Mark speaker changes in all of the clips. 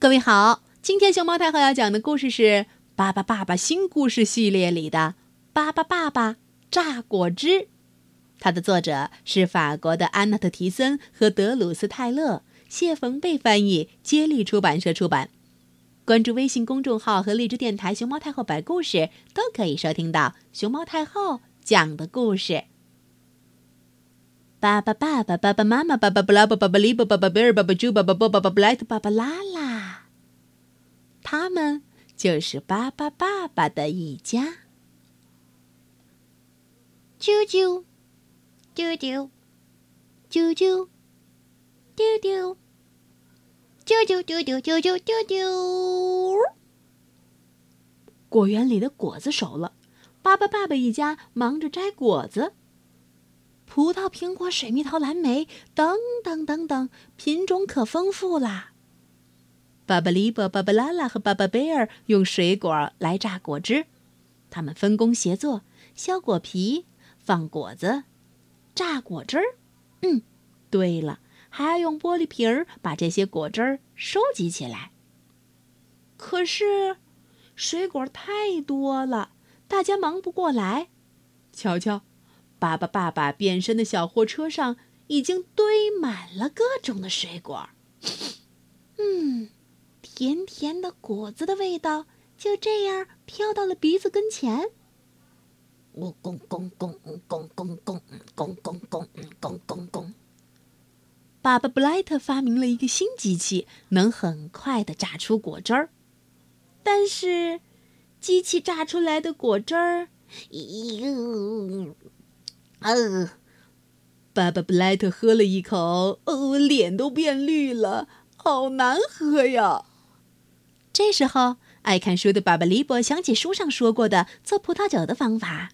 Speaker 1: 各位好，今天熊猫太后要讲的故事是《巴巴爸爸新故事系列》里的《巴巴爸爸榨果汁》，它的作者是法国的安娜特·提森和德鲁斯·泰勒，谢冯贝翻译，接力出版社出版。关注微信公众号和荔枝电台“熊猫太后摆故事”，都可以收听到熊猫太后讲的故事。巴巴爸爸、爸爸妈妈、爸爸布拉、爸爸巴利、爸爸巴贝尔、爸爸猪、爸爸波、爸爸布莱特、爸爸拉拉，他们就是巴巴爸爸的一家。
Speaker 2: 啾啾，啾啾，啾啾，啾啾，啾啾啾啾啾啾啾啾。
Speaker 1: 果园里的果子熟了，巴巴爸爸一家忙着摘果子。葡萄、苹果、水蜜桃、蓝莓，等等等等，品种可丰富啦。巴巴利伯、巴巴拉拉和巴巴贝尔用水果来榨果汁，他们分工协作，削果皮，放果子，榨果汁儿。嗯，对了，还要用玻璃瓶儿把这些果汁儿收集起来。可是，水果太多了，大家忙不过来。瞧瞧。巴巴爸爸变身的小货车上已经堆满了各种的水果，甜甜的果子的味道就这样飘到了鼻子跟前。
Speaker 2: 咕咕咕咕咕咕咕咕咕咕咕咕咕。
Speaker 1: 爸爸布莱特发明了一个新机器，能很快的榨出果汁儿，但是机器榨出来的果汁儿，
Speaker 2: 呃，
Speaker 1: 爸爸布莱特喝了一口，哦，脸都变绿了，好难喝呀！这时候，爱看书的爸爸利伯想起书上说过的做葡萄酒的方法：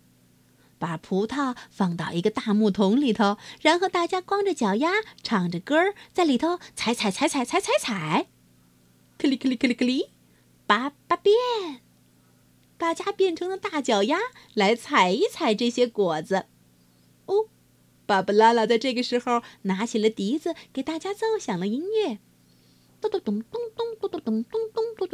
Speaker 1: 把葡萄放到一个大木桶里头，然后大家光着脚丫，唱着歌儿，在里头踩踩踩踩踩踩踩，克里克里克里克里，爸爸变，大家变成了大脚丫，来踩一踩这些果子。哦，巴巴拉拉在这个时候拿起了笛子，给大家奏响了音乐。咚咚咚咚咚咚咚咚咚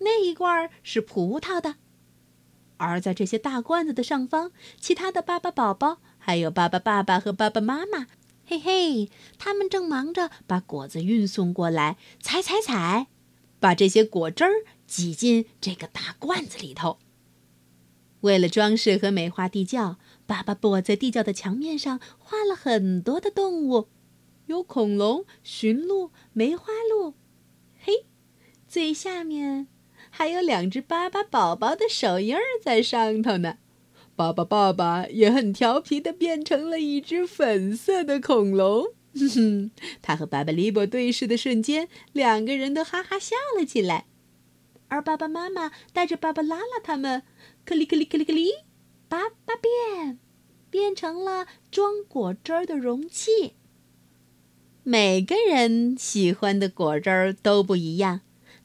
Speaker 1: 那一罐是葡萄的。而在这些大罐子的上方，其他的巴巴宝宝还有巴巴爸爸和巴巴妈妈，嘿嘿，他们正忙着把果子运送过来，踩踩踩，把这些果汁儿挤进这个大罐子里头。为了装饰和美化地窖，巴巴布在地窖的墙面上画了很多的动物，有恐龙、驯鹿、梅花鹿。嘿，最下面还有两只巴巴宝宝的手印儿在上头呢。巴巴爸爸也很调皮的变成了一只粉色的恐龙。哼哼，他和巴巴利伯对视的瞬间，两个人都哈哈笑了起来。而爸爸妈妈带着巴巴拉拉他们，克里克里克里克里，巴巴变，变成了装果汁儿的容器。每个人喜欢的果汁儿都不一样，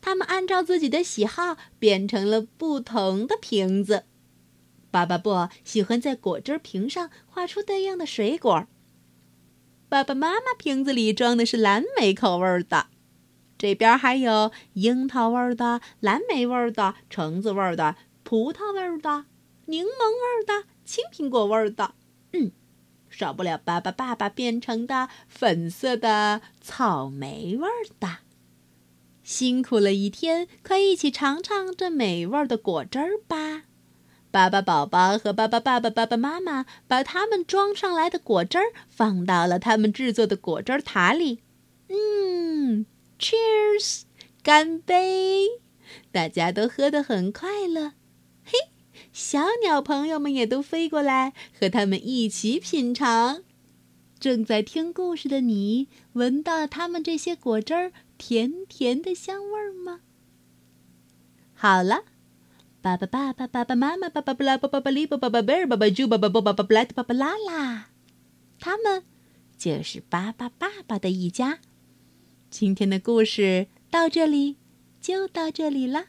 Speaker 1: 他们按照自己的喜好变成了不同的瓶子。爸爸布喜欢在果汁瓶上画出对应的水果。爸爸妈妈瓶子里装的是蓝莓口味的。这边还有樱桃味的、蓝莓味的、橙子味的、葡萄味的、柠檬味的、青苹果味的，嗯，少不了爸爸爸爸变成的粉色的草莓味的。辛苦了一天，快一起尝尝这美味的果汁儿吧！巴巴宝宝和巴巴爸爸、爸爸妈妈把他们装上来的果汁儿放到了他们制作的果汁塔里，嗯。Cheers，干杯！大家都喝得很快乐。嘿，小鸟朋友们也都飞过来和他们一起品尝。正在听故事的你，闻到他们这些果汁儿甜甜的香味儿吗？好了，爸爸、爸爸、爸爸妈妈、爸爸布拉、爸爸巴利、爸爸巴贝尔、爸爸猪、爸爸波、爸巴布莱特、爸爸拉拉，他们就是巴巴爸爸的一家。今天的故事到这里就到这里了。